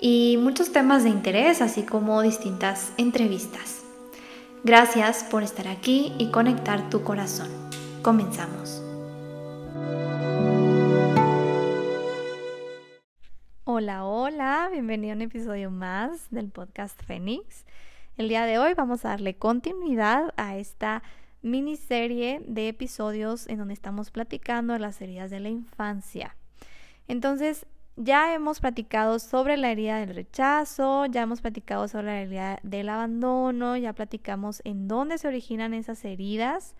y muchos temas de interés, así como distintas entrevistas. Gracias por estar aquí y conectar tu corazón. Comenzamos. Hola, hola, bienvenido a un episodio más del podcast Fénix. El día de hoy vamos a darle continuidad a esta miniserie de episodios en donde estamos platicando de las heridas de la infancia. Entonces, ya hemos platicado sobre la herida del rechazo, ya hemos platicado sobre la herida del abandono, ya platicamos en dónde se originan esas heridas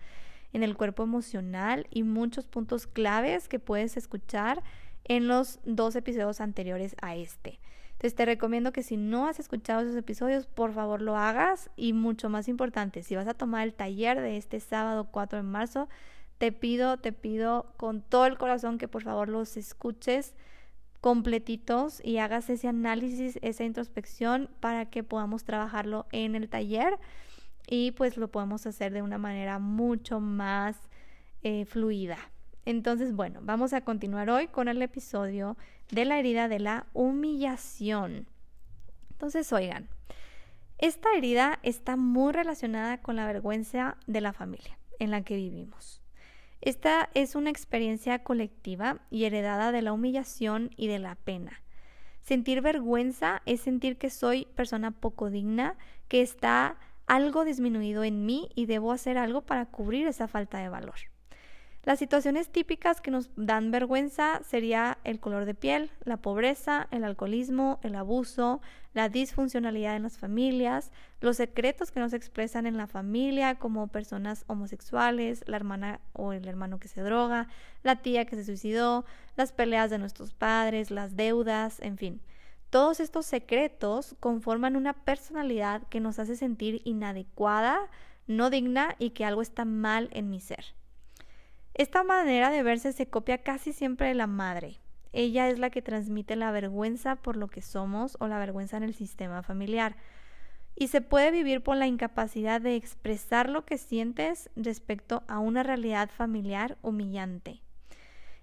en el cuerpo emocional y muchos puntos claves que puedes escuchar en los dos episodios anteriores a este. Entonces te recomiendo que si no has escuchado esos episodios, por favor lo hagas y mucho más importante, si vas a tomar el taller de este sábado 4 de marzo, te pido, te pido con todo el corazón que por favor los escuches completitos y hagas ese análisis, esa introspección para que podamos trabajarlo en el taller y pues lo podemos hacer de una manera mucho más eh, fluida. Entonces, bueno, vamos a continuar hoy con el episodio de la herida de la humillación. Entonces, oigan, esta herida está muy relacionada con la vergüenza de la familia en la que vivimos. Esta es una experiencia colectiva y heredada de la humillación y de la pena. Sentir vergüenza es sentir que soy persona poco digna, que está algo disminuido en mí y debo hacer algo para cubrir esa falta de valor. Las situaciones típicas que nos dan vergüenza sería el color de piel, la pobreza, el alcoholismo, el abuso, la disfuncionalidad en las familias, los secretos que nos expresan en la familia como personas homosexuales, la hermana o el hermano que se droga, la tía que se suicidó, las peleas de nuestros padres, las deudas, en fin. Todos estos secretos conforman una personalidad que nos hace sentir inadecuada, no digna y que algo está mal en mi ser. Esta manera de verse se copia casi siempre de la madre. Ella es la que transmite la vergüenza por lo que somos o la vergüenza en el sistema familiar. Y se puede vivir por la incapacidad de expresar lo que sientes respecto a una realidad familiar humillante.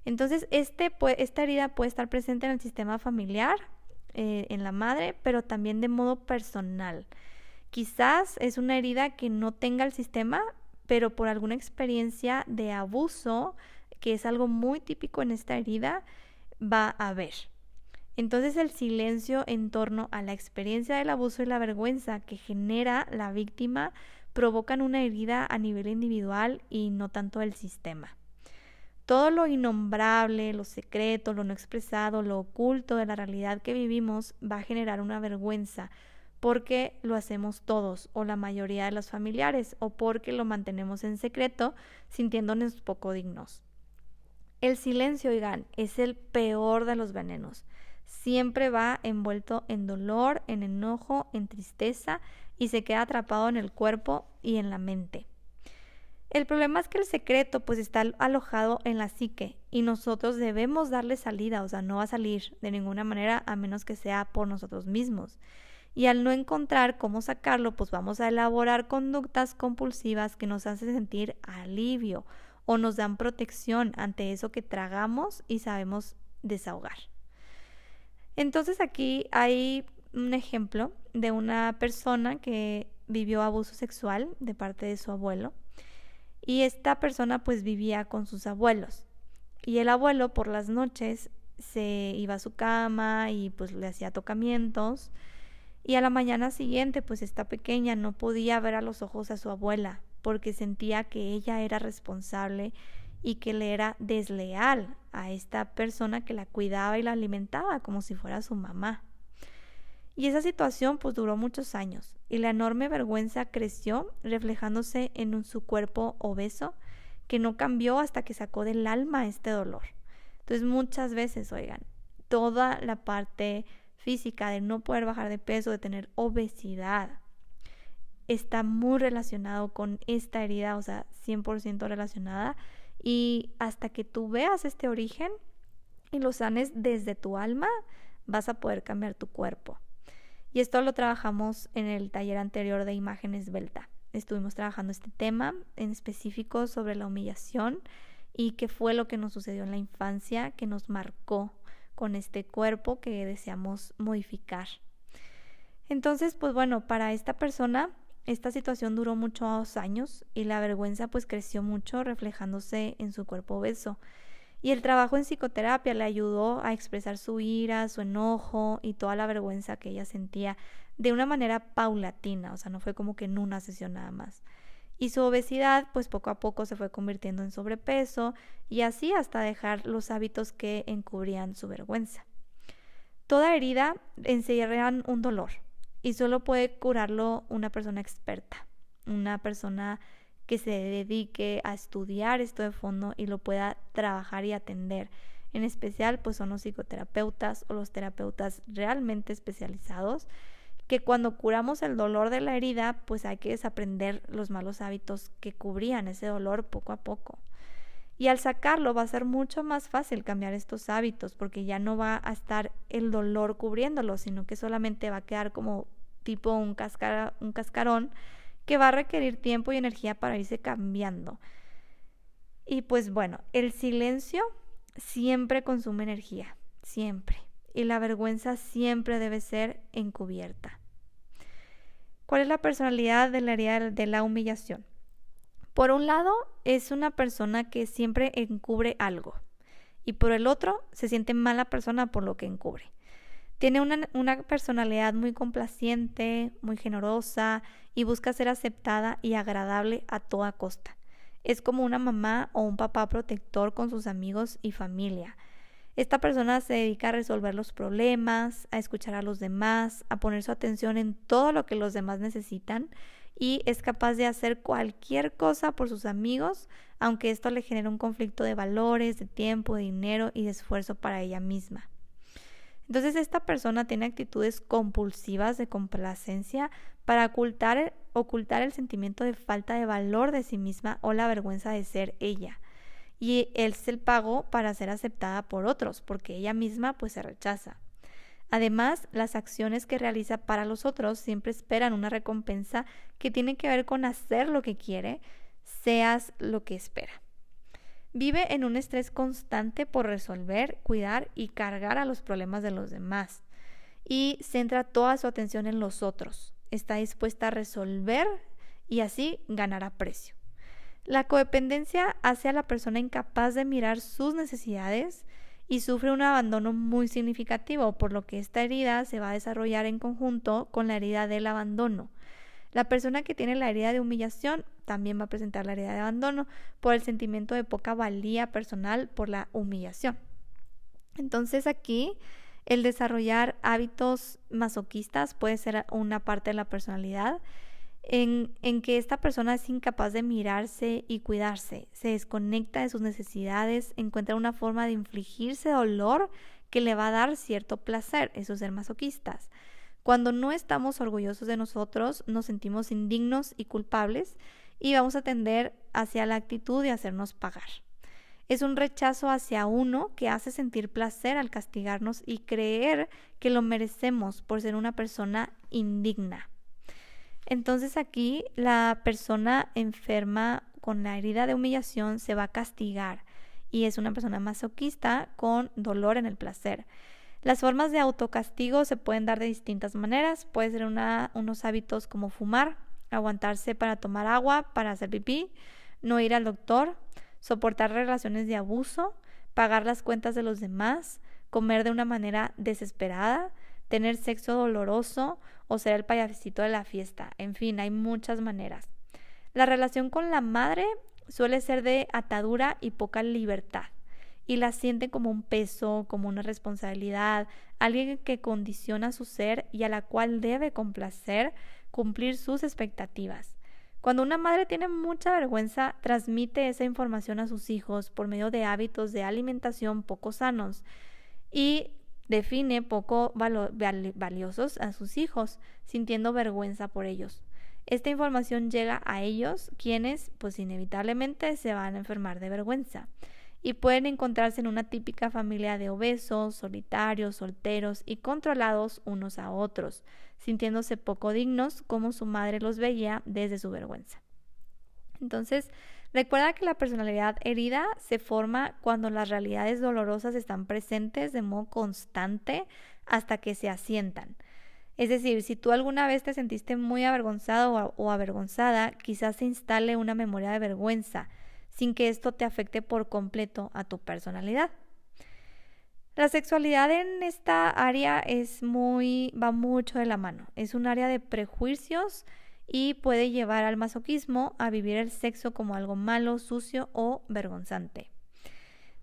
Entonces, este, esta herida puede estar presente en el sistema familiar, eh, en la madre, pero también de modo personal. Quizás es una herida que no tenga el sistema, pero por alguna experiencia de abuso, que es algo muy típico en esta herida, va a haber. Entonces el silencio en torno a la experiencia del abuso y la vergüenza que genera la víctima provocan una herida a nivel individual y no tanto el sistema. Todo lo innombrable, lo secreto, lo no expresado, lo oculto de la realidad que vivimos va a generar una vergüenza, porque lo hacemos todos o la mayoría de los familiares o porque lo mantenemos en secreto sintiéndonos poco dignos. El silencio, oigan, es el peor de los venenos. Siempre va envuelto en dolor, en enojo, en tristeza y se queda atrapado en el cuerpo y en la mente. El problema es que el secreto pues está alojado en la psique y nosotros debemos darle salida, o sea, no va a salir de ninguna manera a menos que sea por nosotros mismos y al no encontrar cómo sacarlo, pues vamos a elaborar conductas compulsivas que nos hacen sentir alivio o nos dan protección ante eso que tragamos y sabemos desahogar. Entonces aquí hay un ejemplo de una persona que vivió abuso sexual de parte de su abuelo y esta persona pues vivía con sus abuelos y el abuelo por las noches se iba a su cama y pues le hacía tocamientos y a la mañana siguiente, pues esta pequeña no podía ver a los ojos a su abuela porque sentía que ella era responsable y que le era desleal a esta persona que la cuidaba y la alimentaba como si fuera su mamá. Y esa situación pues duró muchos años y la enorme vergüenza creció reflejándose en su cuerpo obeso que no cambió hasta que sacó del alma este dolor. Entonces muchas veces, oigan, toda la parte física, de no poder bajar de peso, de tener obesidad, está muy relacionado con esta herida, o sea, 100% relacionada. Y hasta que tú veas este origen y lo sanes desde tu alma, vas a poder cambiar tu cuerpo. Y esto lo trabajamos en el taller anterior de imágenes Belta. Estuvimos trabajando este tema en específico sobre la humillación y qué fue lo que nos sucedió en la infancia que nos marcó con este cuerpo que deseamos modificar. Entonces, pues bueno, para esta persona esta situación duró muchos años y la vergüenza pues creció mucho reflejándose en su cuerpo obeso. Y el trabajo en psicoterapia le ayudó a expresar su ira, su enojo y toda la vergüenza que ella sentía de una manera paulatina, o sea, no fue como que en una sesión nada más. Y su obesidad pues poco a poco se fue convirtiendo en sobrepeso y así hasta dejar los hábitos que encubrían su vergüenza. Toda herida encierra un dolor, y solo puede curarlo una persona experta, una persona que se dedique a estudiar esto de fondo y lo pueda trabajar y atender. En especial, pues son los psicoterapeutas o los terapeutas realmente especializados que cuando curamos el dolor de la herida, pues hay que desaprender los malos hábitos que cubrían ese dolor poco a poco. Y al sacarlo va a ser mucho más fácil cambiar estos hábitos porque ya no va a estar el dolor cubriéndolo, sino que solamente va a quedar como tipo un, un cascarón que va a requerir tiempo y energía para irse cambiando. Y pues bueno, el silencio siempre consume energía, siempre. Y la vergüenza siempre debe ser encubierta. ¿Cuál es la personalidad de la de la humillación? Por un lado, es una persona que siempre encubre algo. Y por el otro, se siente mala persona por lo que encubre. Tiene una, personalidad muy complaciente, muy generosa y busca ser aceptada y agradable a toda costa. Es como una mamá o un papá protector con sus amigos y familia. Esta persona se dedica a resolver los problemas, a escuchar a los demás, a poner su atención en todo lo que los demás necesitan y es capaz de hacer cualquier cosa por sus amigos, aunque esto le genere un conflicto de valores, de tiempo, de dinero y de esfuerzo para ella misma. Entonces esta persona tiene actitudes compulsivas de complacencia para ocultar, ocultar el sentimiento de falta de valor de sí misma o la vergüenza de ser ella. Y es el pago para ser aceptada por otros, porque ella misma pues se rechaza. Además, las acciones que realiza para los otros siempre esperan una recompensa que tiene que ver con hacer lo que quiere, seas lo que espera. Vive en un estrés constante por resolver, cuidar y cargar a los problemas de los demás. Y centra toda su atención en los otros. Está dispuesta a resolver y así ganar a precio. La codependencia hace a la persona incapaz de mirar sus necesidades y sufre un abandono muy significativo, por lo que esta herida se va a desarrollar en conjunto con la herida del abandono. La persona que tiene la herida de humillación también va a presentar la herida de abandono por el sentimiento de poca valía personal por la humillación. Entonces aquí el desarrollar hábitos masoquistas puede ser una parte de la personalidad en, que esta persona es incapaz de mirarse y cuidarse, se desconecta de sus necesidades, encuentra una forma de infligirse dolor que le va a dar cierto placer, eso es ser masoquistas. Cuando no estamos orgullosos de nosotros, nos sentimos indignos y culpables y vamos a tender hacia la actitud de hacernos pagar. Es un rechazo hacia uno que hace sentir placer al castigarnos y creer que lo merecemos por ser una persona indigna. Entonces aquí la persona enferma con la herida de humillación se va a castigar y es una persona masoquista con dolor en el placer. Las formas de autocastigo se pueden dar de distintas maneras. Puede ser unos hábitos como fumar, aguantarse para tomar agua, para hacer pipí, no ir al doctor, soportar relaciones de abuso, pagar las cuentas de los demás, comer de una manera desesperada, tener sexo doloroso o ser el payasito de la fiesta. En fin, hay muchas maneras. La relación con la madre suele ser de atadura y poca libertad y la sienten como un peso, como una responsabilidad, alguien que condiciona su ser y a la cual debe complacer, cumplir sus expectativas. Cuando una madre tiene mucha vergüenza, transmite esa información a sus hijos por medio de hábitos de alimentación poco sanos y define poco valiosos a sus hijos, sintiendo vergüenza por ellos. Esta información llega a ellos, quienes, pues inevitablemente, se van a enfermar de vergüenza y pueden encontrarse en una típica familia de obesos, solitarios, solteros y controlados unos a otros, sintiéndose poco dignos como su madre los veía desde su vergüenza. Entonces, recuerda que la personalidad herida se forma cuando las realidades dolorosas están presentes de modo constante hasta que se asientan. Es decir, si tú alguna vez te sentiste muy avergonzado o avergonzada, quizás se instale una memoria de vergüenza, sin que esto te afecte por completo a tu personalidad. La sexualidad en esta área es muy, va mucho de la mano. Es un área de prejuicios y puede llevar al masoquismo a vivir el sexo como algo malo, sucio o vergonzante.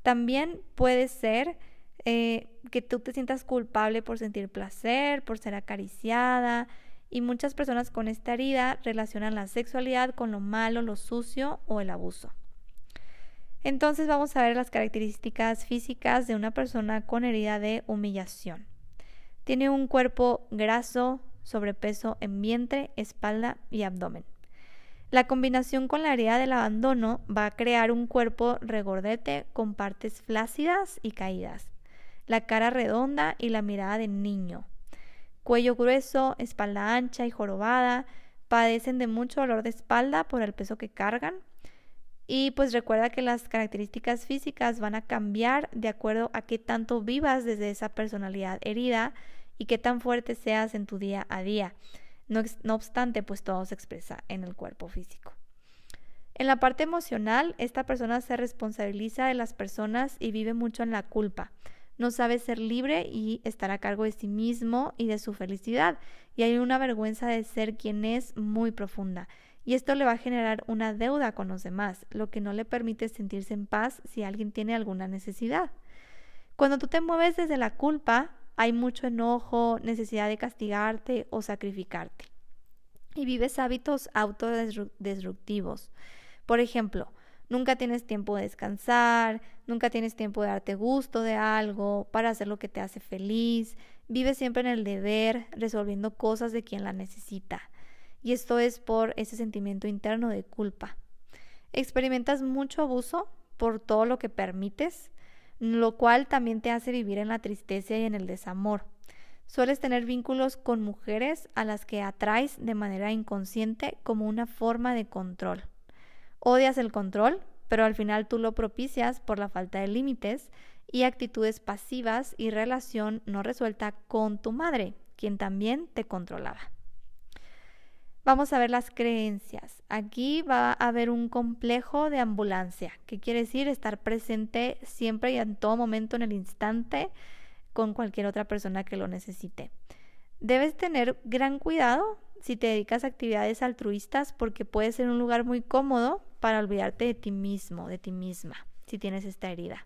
También puede ser eh, que tú te sientas culpable por sentir placer, por ser acariciada, y muchas personas con esta herida relacionan la sexualidad con lo malo, lo sucio o el abuso. Entonces vamos a ver las características físicas de una persona con herida de humillación. Tiene un cuerpo graso, sobrepeso en vientre, espalda y abdomen. La combinación con la herida del abandono va a crear un cuerpo regordete con partes flácidas y caídas, la cara redonda y la mirada de niño. Cuello grueso, espalda ancha y jorobada, padecen de mucho dolor de espalda por el peso que cargan. Y pues recuerda que las características físicas van a cambiar de acuerdo a qué tanto vivas desde esa personalidad herida y qué tan fuerte seas en tu día a día. No, no obstante, pues todo se expresa en el cuerpo físico. En la parte emocional, esta persona se responsabiliza de las personas y vive mucho en la culpa. No sabe ser libre y estar a cargo de sí mismo y de su felicidad. Y hay una vergüenza de ser quien es muy profunda. Y esto le va a generar una deuda con los demás, lo que no le permite sentirse en paz si alguien tiene alguna necesidad. Cuando tú te mueves desde la culpa, hay mucho enojo, necesidad de castigarte o sacrificarte. Y vives hábitos autodestructivos. Por ejemplo, nunca tienes tiempo de descansar, nunca tienes tiempo de darte gusto de algo, para hacer lo que te hace feliz, vives siempre en el deber, resolviendo cosas de quien la necesita. Y esto es por ese sentimiento interno de culpa. Experimentas mucho abuso por todo lo que permites, lo cual también te hace vivir en la tristeza y en el desamor. Sueles tener vínculos con mujeres a las que atraes de manera inconsciente como una forma de control. Odias el control, pero al final tú lo propicias por la falta de límites y actitudes pasivas y relación no resuelta con tu madre, quien también te controlaba. Vamos a ver las creencias. Aquí va a haber un complejo de ambulancia, que quiere decir estar presente siempre y en todo momento en el instante con cualquier otra persona que lo necesite. Debes tener gran cuidado si te dedicas a actividades altruistas porque puede ser un lugar muy cómodo para olvidarte de ti mismo, de ti misma, si tienes esta herida.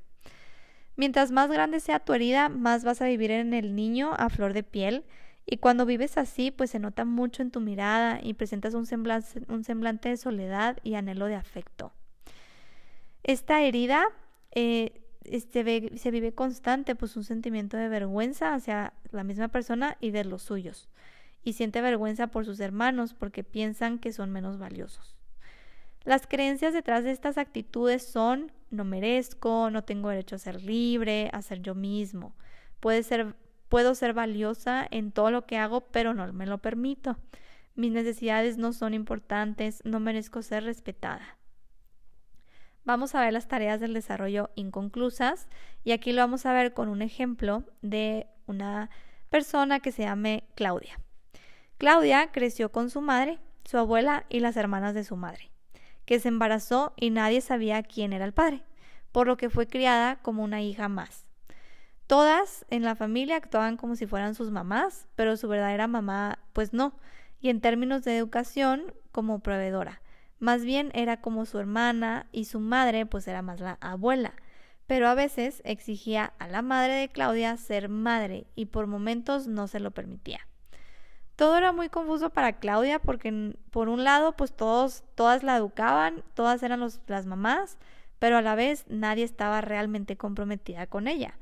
Mientras más grande sea tu herida, más vas a vivir en el niño a flor de piel y cuando vives así, pues se nota mucho en tu mirada y presentas un semblante, un semblante de soledad y anhelo de afecto. Esta herida eh, este, se vive constante, pues un sentimiento de vergüenza hacia la misma persona y de los suyos. Y siente vergüenza por sus hermanos porque piensan que son menos valiosos. Las creencias detrás de estas actitudes son no merezco, no tengo derecho a ser libre, a ser yo mismo. Puede ser Puedo ser valiosa en todo lo que hago, pero no me lo permito. Mis necesidades no son importantes, no merezco ser respetada. Vamos a ver las tareas del desarrollo inconclusas y aquí lo vamos a ver con un ejemplo de una persona que se llame Claudia. Claudia creció con su madre, su abuela y las hermanas de su madre, que se embarazó y nadie sabía quién era el padre, por lo que fue criada como una hija más. Todas en la familia actuaban como si fueran sus mamás, pero su verdadera mamá pues no, y en términos de educación como proveedora. Más bien era como su hermana y su madre pues era más la abuela, pero a veces exigía a la madre de Claudia ser madre y por momentos no se lo permitía. Todo era muy confuso para Claudia porque por un lado pues todos, todas la educaban, todas eran las mamás, pero a la vez nadie estaba realmente comprometida con ella.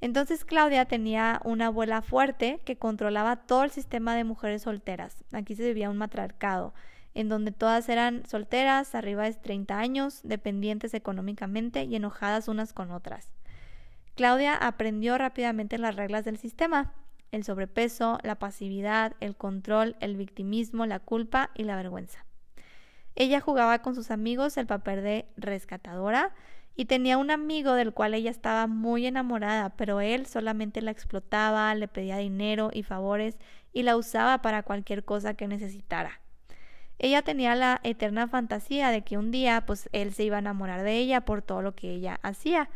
Entonces Claudia tenía una abuela fuerte que controlaba todo el sistema de mujeres solteras. Aquí se vivía un matriarcado, en donde todas eran solteras, arriba de 30 años, dependientes económicamente y enojadas unas con otras. Claudia aprendió rápidamente las reglas del sistema, el sobrepeso, la pasividad, el control, el victimismo, la culpa y la vergüenza. Ella jugaba con sus amigos el papel de rescatadora, y tenía un amigo del cual ella estaba muy enamorada, pero él solamente la explotaba, le pedía dinero y favores y la usaba para cualquier cosa que necesitara. Ella tenía la eterna fantasía de que un día pues él se iba a enamorar de ella por todo lo que ella hacía,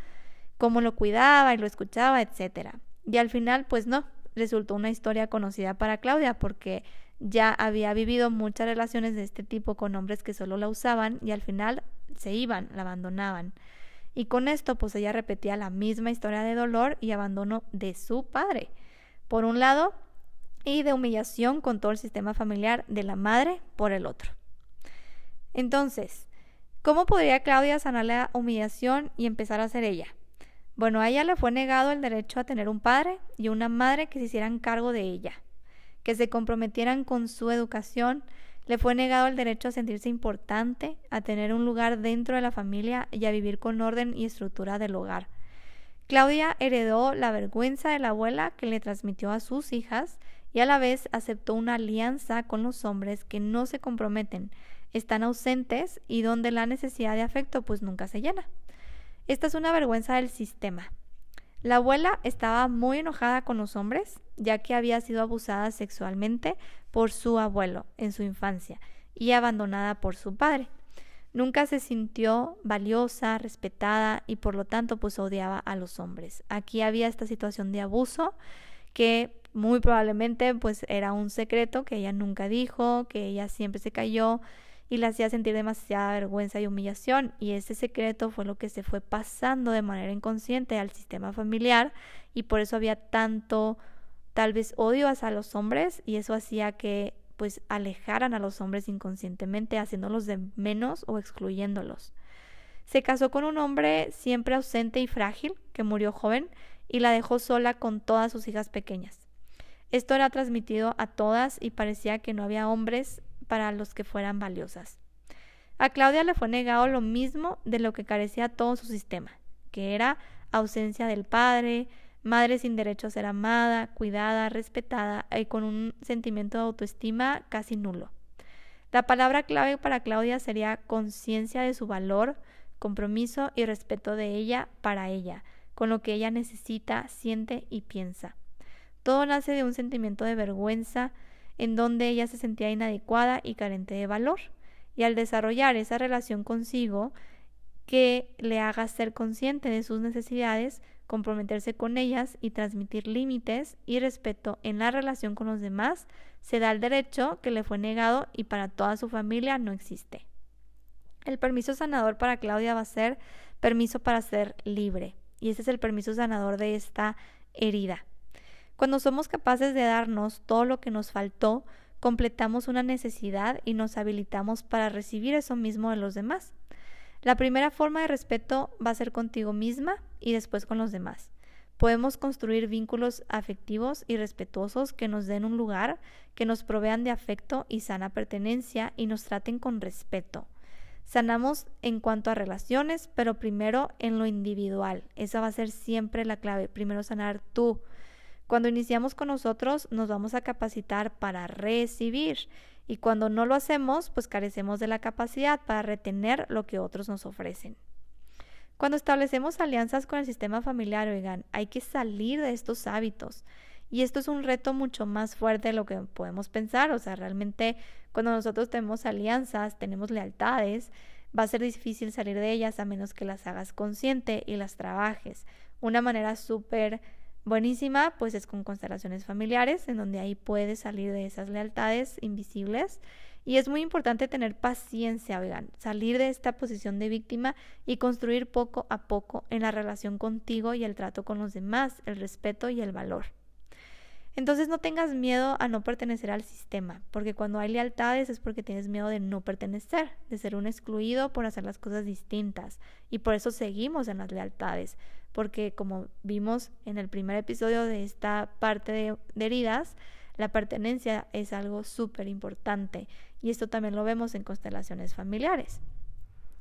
cómo lo cuidaba y lo escuchaba, etc. Y al final pues no, resultó una historia conocida para Claudia porque ya había vivido muchas relaciones de este tipo con hombres que solo la usaban y al final se iban, la abandonaban. Y con esto, pues ella repetía la misma historia de dolor y abandono de su padre, por un lado, y de humillación con todo el sistema familiar de la madre por el otro. Entonces, ¿cómo podría Claudia sanar la humillación y empezar a ser ella? Bueno, a ella le fue negado el derecho a tener un padre y una madre que se hicieran cargo de ella, que se comprometieran con su educación, le fue negado el derecho a sentirse importante, a tener un lugar dentro de la familia y a vivir con orden y estructura del hogar. Claudia heredó la vergüenza de la abuela que le transmitió a sus hijas y a la vez aceptó una alianza con los hombres que no se comprometen, están ausentes y donde la necesidad de afecto pues nunca se llena. Esta es una vergüenza del sistema. La abuela estaba muy enojada con los hombres, ya que había sido abusada sexualmente por su abuelo en su infancia y abandonada por su padre. Nunca se sintió valiosa, respetada y por lo tanto pues odiaba a los hombres. Aquí había esta situación de abuso que muy probablemente pues era un secreto que ella nunca dijo, que ella siempre se cayó y la hacía sentir demasiada vergüenza y humillación y ese secreto fue lo que se fue pasando de manera inconsciente al sistema familiar y por eso había tanto tal vez odio hacia los hombres y eso hacía que pues alejaran a los hombres inconscientemente haciéndolos de menos o excluyéndolos. Se casó con un hombre siempre ausente y frágil que murió joven y la dejó sola con todas sus hijas pequeñas. Esto era transmitido a todas y parecía que no había hombres para los que fueran valiosas. A Claudia le fue negado lo mismo de lo que carecía todo su sistema, que era ausencia del padre, madre sin derecho a ser amada, cuidada, respetada y con un sentimiento de autoestima casi nulo. La palabra clave para Claudia sería conciencia de su valor, compromiso y respeto de ella para ella, con lo que ella necesita, siente y piensa. Todo nace de un sentimiento de vergüenza, en donde ella se sentía inadecuada y carente de valor. Y al desarrollar esa relación consigo que le haga ser consciente de sus necesidades, comprometerse con ellas y transmitir límites y respeto en la relación con los demás, se da el derecho que le fue negado y para toda su familia no existe. El permiso sanador para Claudia va a ser permiso para ser libre. Y ese es el permiso sanador de esta herida. Cuando somos capaces de darnos todo lo que nos faltó, completamos una necesidad y nos habilitamos para recibir eso mismo de los demás. La primera forma de respeto va a ser contigo misma y después con los demás. Podemos construir vínculos afectivos y respetuosos que nos den un lugar, que nos provean de afecto y sana pertenencia y nos traten con respeto. Sanamos en cuanto a relaciones, pero primero en lo individual. Esa va a ser siempre la clave. Primero sanar tú, cuando iniciamos con nosotros nos vamos a capacitar para recibir y cuando no lo hacemos pues carecemos de la capacidad para retener lo que otros nos ofrecen. Cuando establecemos alianzas con el sistema familiar, oigan, hay que salir de estos hábitos. Y esto es un reto mucho más fuerte de lo que podemos pensar. O sea, realmente cuando nosotros tenemos alianzas, tenemos lealtades, va a ser difícil salir de ellas a menos que las hagas consciente y las trabajes. Una manera súper buenísima, pues es con constelaciones familiares, en donde ahí puedes salir de esas lealtades invisibles. Y es muy importante tener paciencia, oigan, salir de esta posición de víctima y construir poco a poco en la relación contigo y el trato con los demás, el respeto y el valor. Entonces no tengas miedo a no pertenecer al sistema, porque cuando hay lealtades es porque tienes miedo de no pertenecer, de ser un excluido por hacer las cosas distintas. Y por eso seguimos en las lealtades, porque como vimos en el primer episodio de esta parte de, heridas, la pertenencia es algo súper importante. Y esto también lo vemos en constelaciones familiares.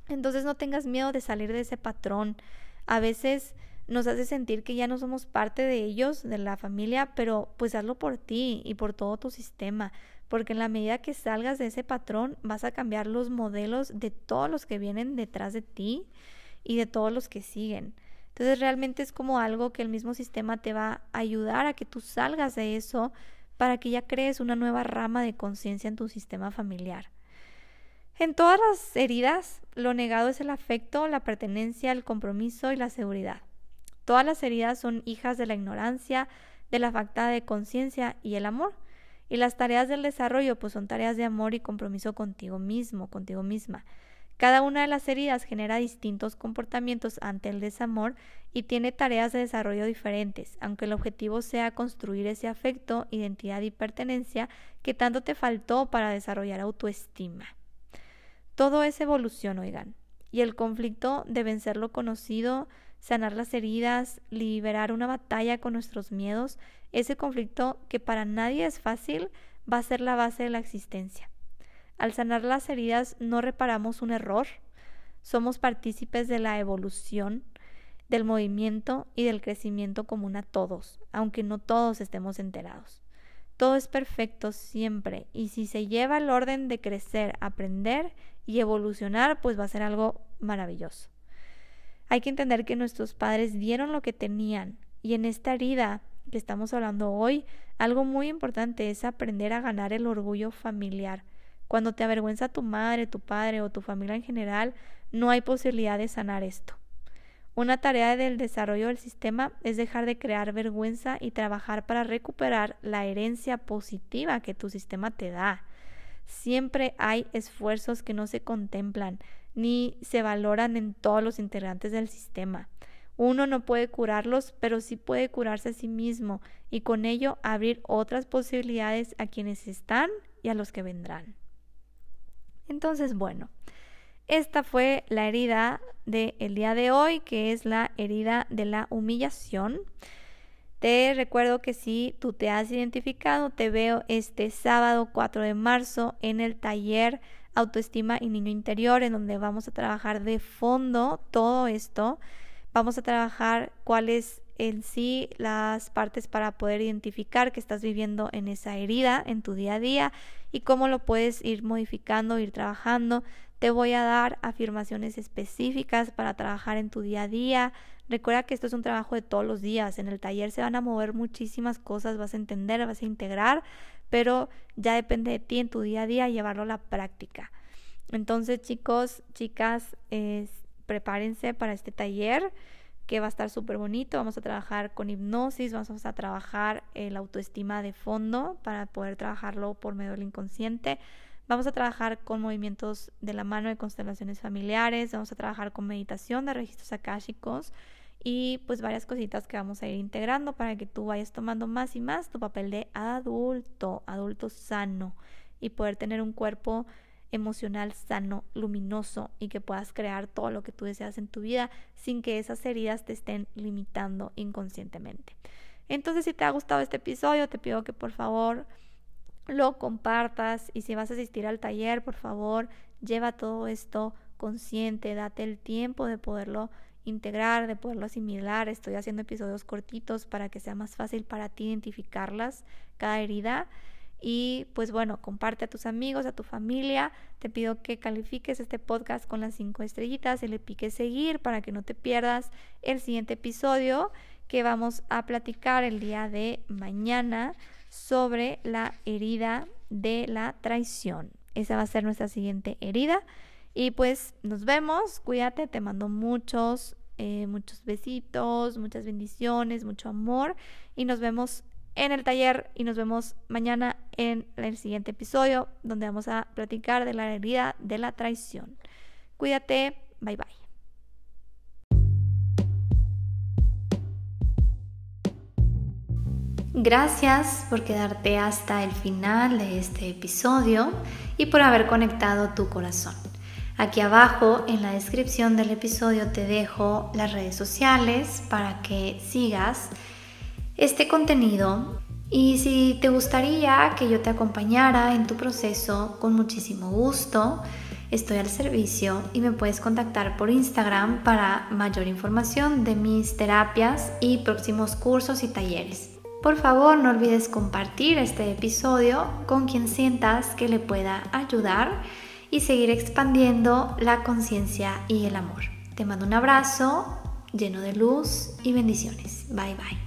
Entonces no tengas miedo de salir de ese patrón. A veces nos hace sentir que ya no somos parte de ellos, de la familia, pero pues hazlo por ti y por todo tu sistema, porque en la medida que salgas de ese patrón vas a cambiar los modelos de todos los que vienen detrás de ti y de todos los que siguen. Entonces realmente es como algo que el mismo sistema te va a ayudar a que tú salgas de eso para que ya crees una nueva rama de conciencia en tu sistema familiar. En todas las heridas, lo negado es el afecto, la pertenencia, el compromiso y la seguridad. Todas las heridas son hijas de la ignorancia, de la falta de conciencia y el amor. Y las tareas del desarrollo pues son tareas de amor y compromiso contigo mismo, contigo misma. Cada una de las heridas genera distintos comportamientos ante el desamor y tiene tareas de desarrollo diferentes, aunque el objetivo sea construir ese afecto, identidad y pertenencia que tanto te faltó para desarrollar autoestima. Todo es evolución, oigan, y el conflicto de vencer lo conocido, sanar las heridas, liberar una batalla con nuestros miedos, ese conflicto que para nadie es fácil, va a ser la base de la existencia. Al sanar las heridas no reparamos un error, somos partícipes de la evolución, del movimiento y del crecimiento común a todos, aunque no todos estemos enterados. Todo es perfecto siempre y si se lleva el orden de crecer, aprender y evolucionar, pues va a ser algo maravilloso. Hay que entender que nuestros padres dieron lo que tenían y en esta herida que estamos hablando hoy, algo muy importante es aprender a ganar el orgullo familiar. Cuando te avergüenza tu madre, tu padre o tu familia en general, no hay posibilidad de sanar esto. Una tarea del desarrollo del sistema es dejar de crear vergüenza y trabajar para recuperar la herencia positiva que tu sistema te da. Siempre hay esfuerzos que no se contemplan ni se valoran en todos los integrantes del sistema. Uno no puede curarlos, pero sí puede curarse a sí mismo y con ello abrir otras posibilidades a quienes están y a los que vendrán. Entonces, bueno, esta fue la herida del el día de hoy, que es la herida de la humillación. Te recuerdo que si tú te has identificado, te veo este sábado 4 de marzo en el taller autoestima y niño interior, en donde vamos a trabajar de fondo todo esto. Vamos a trabajar cuáles en sí las partes para poder identificar que estás viviendo en esa herida en tu día a día y cómo lo puedes ir modificando, ir trabajando. Te voy a dar afirmaciones específicas para trabajar en tu día a día. Recuerda que esto es un trabajo de todos los días. En el taller se van a mover muchísimas cosas, vas a entender, vas a integrar, pero ya depende de ti en tu día a día llevarlo a la práctica. Entonces, chicos, chicas, prepárense para este taller que va a estar súper bonito. Vamos a trabajar con hipnosis, vamos a trabajar la autoestima de fondo para poder trabajarlo por medio del inconsciente. Vamos a trabajar con movimientos de la mano de constelaciones familiares, vamos a trabajar con meditación de registros akáshicos y pues varias cositas que vamos a ir integrando para que tú vayas tomando más y más tu papel de adulto, adulto sano y poder tener un cuerpo emocional sano, luminoso y que puedas crear todo lo que tú deseas en tu vida sin que esas heridas te estén limitando inconscientemente. Entonces, si te ha gustado este episodio, te pido que por favor lo compartas y si vas a asistir al taller, por favor, lleva todo esto consciente, date el tiempo de poderlo integrar, de poderlo asimilar. Estoy haciendo episodios cortitos para que sea más fácil para ti identificarlas, cada herida. Y pues bueno, comparte a tus amigos, a tu familia. Te pido que califiques este podcast con las cinco estrellitas y le piques seguir para que no te pierdas el siguiente episodio que vamos a platicar el día de mañana sobre la herida de la traición. Esa va a ser nuestra siguiente herida. Y pues nos vemos, cuídate, te mando muchos, eh, muchos besitos, muchas bendiciones, mucho amor y nos vemos en el taller y nos vemos mañana en el siguiente episodio donde vamos a platicar de la herida de la traición. Cuídate, bye bye. Gracias por quedarte hasta el final de este episodio y por haber conectado tu corazón. Aquí abajo en la descripción del episodio te dejo las redes sociales para que sigas este contenido. Y si te gustaría que yo te acompañara en tu proceso, con muchísimo gusto, estoy al servicio y me puedes contactar por Instagram para mayor información de mis terapias y próximos cursos y talleres. Por favor, no olvides compartir este episodio con quien sientas que le pueda ayudar y seguir expandiendo la conciencia y el amor. Te mando un abrazo lleno de luz y bendiciones. Bye bye.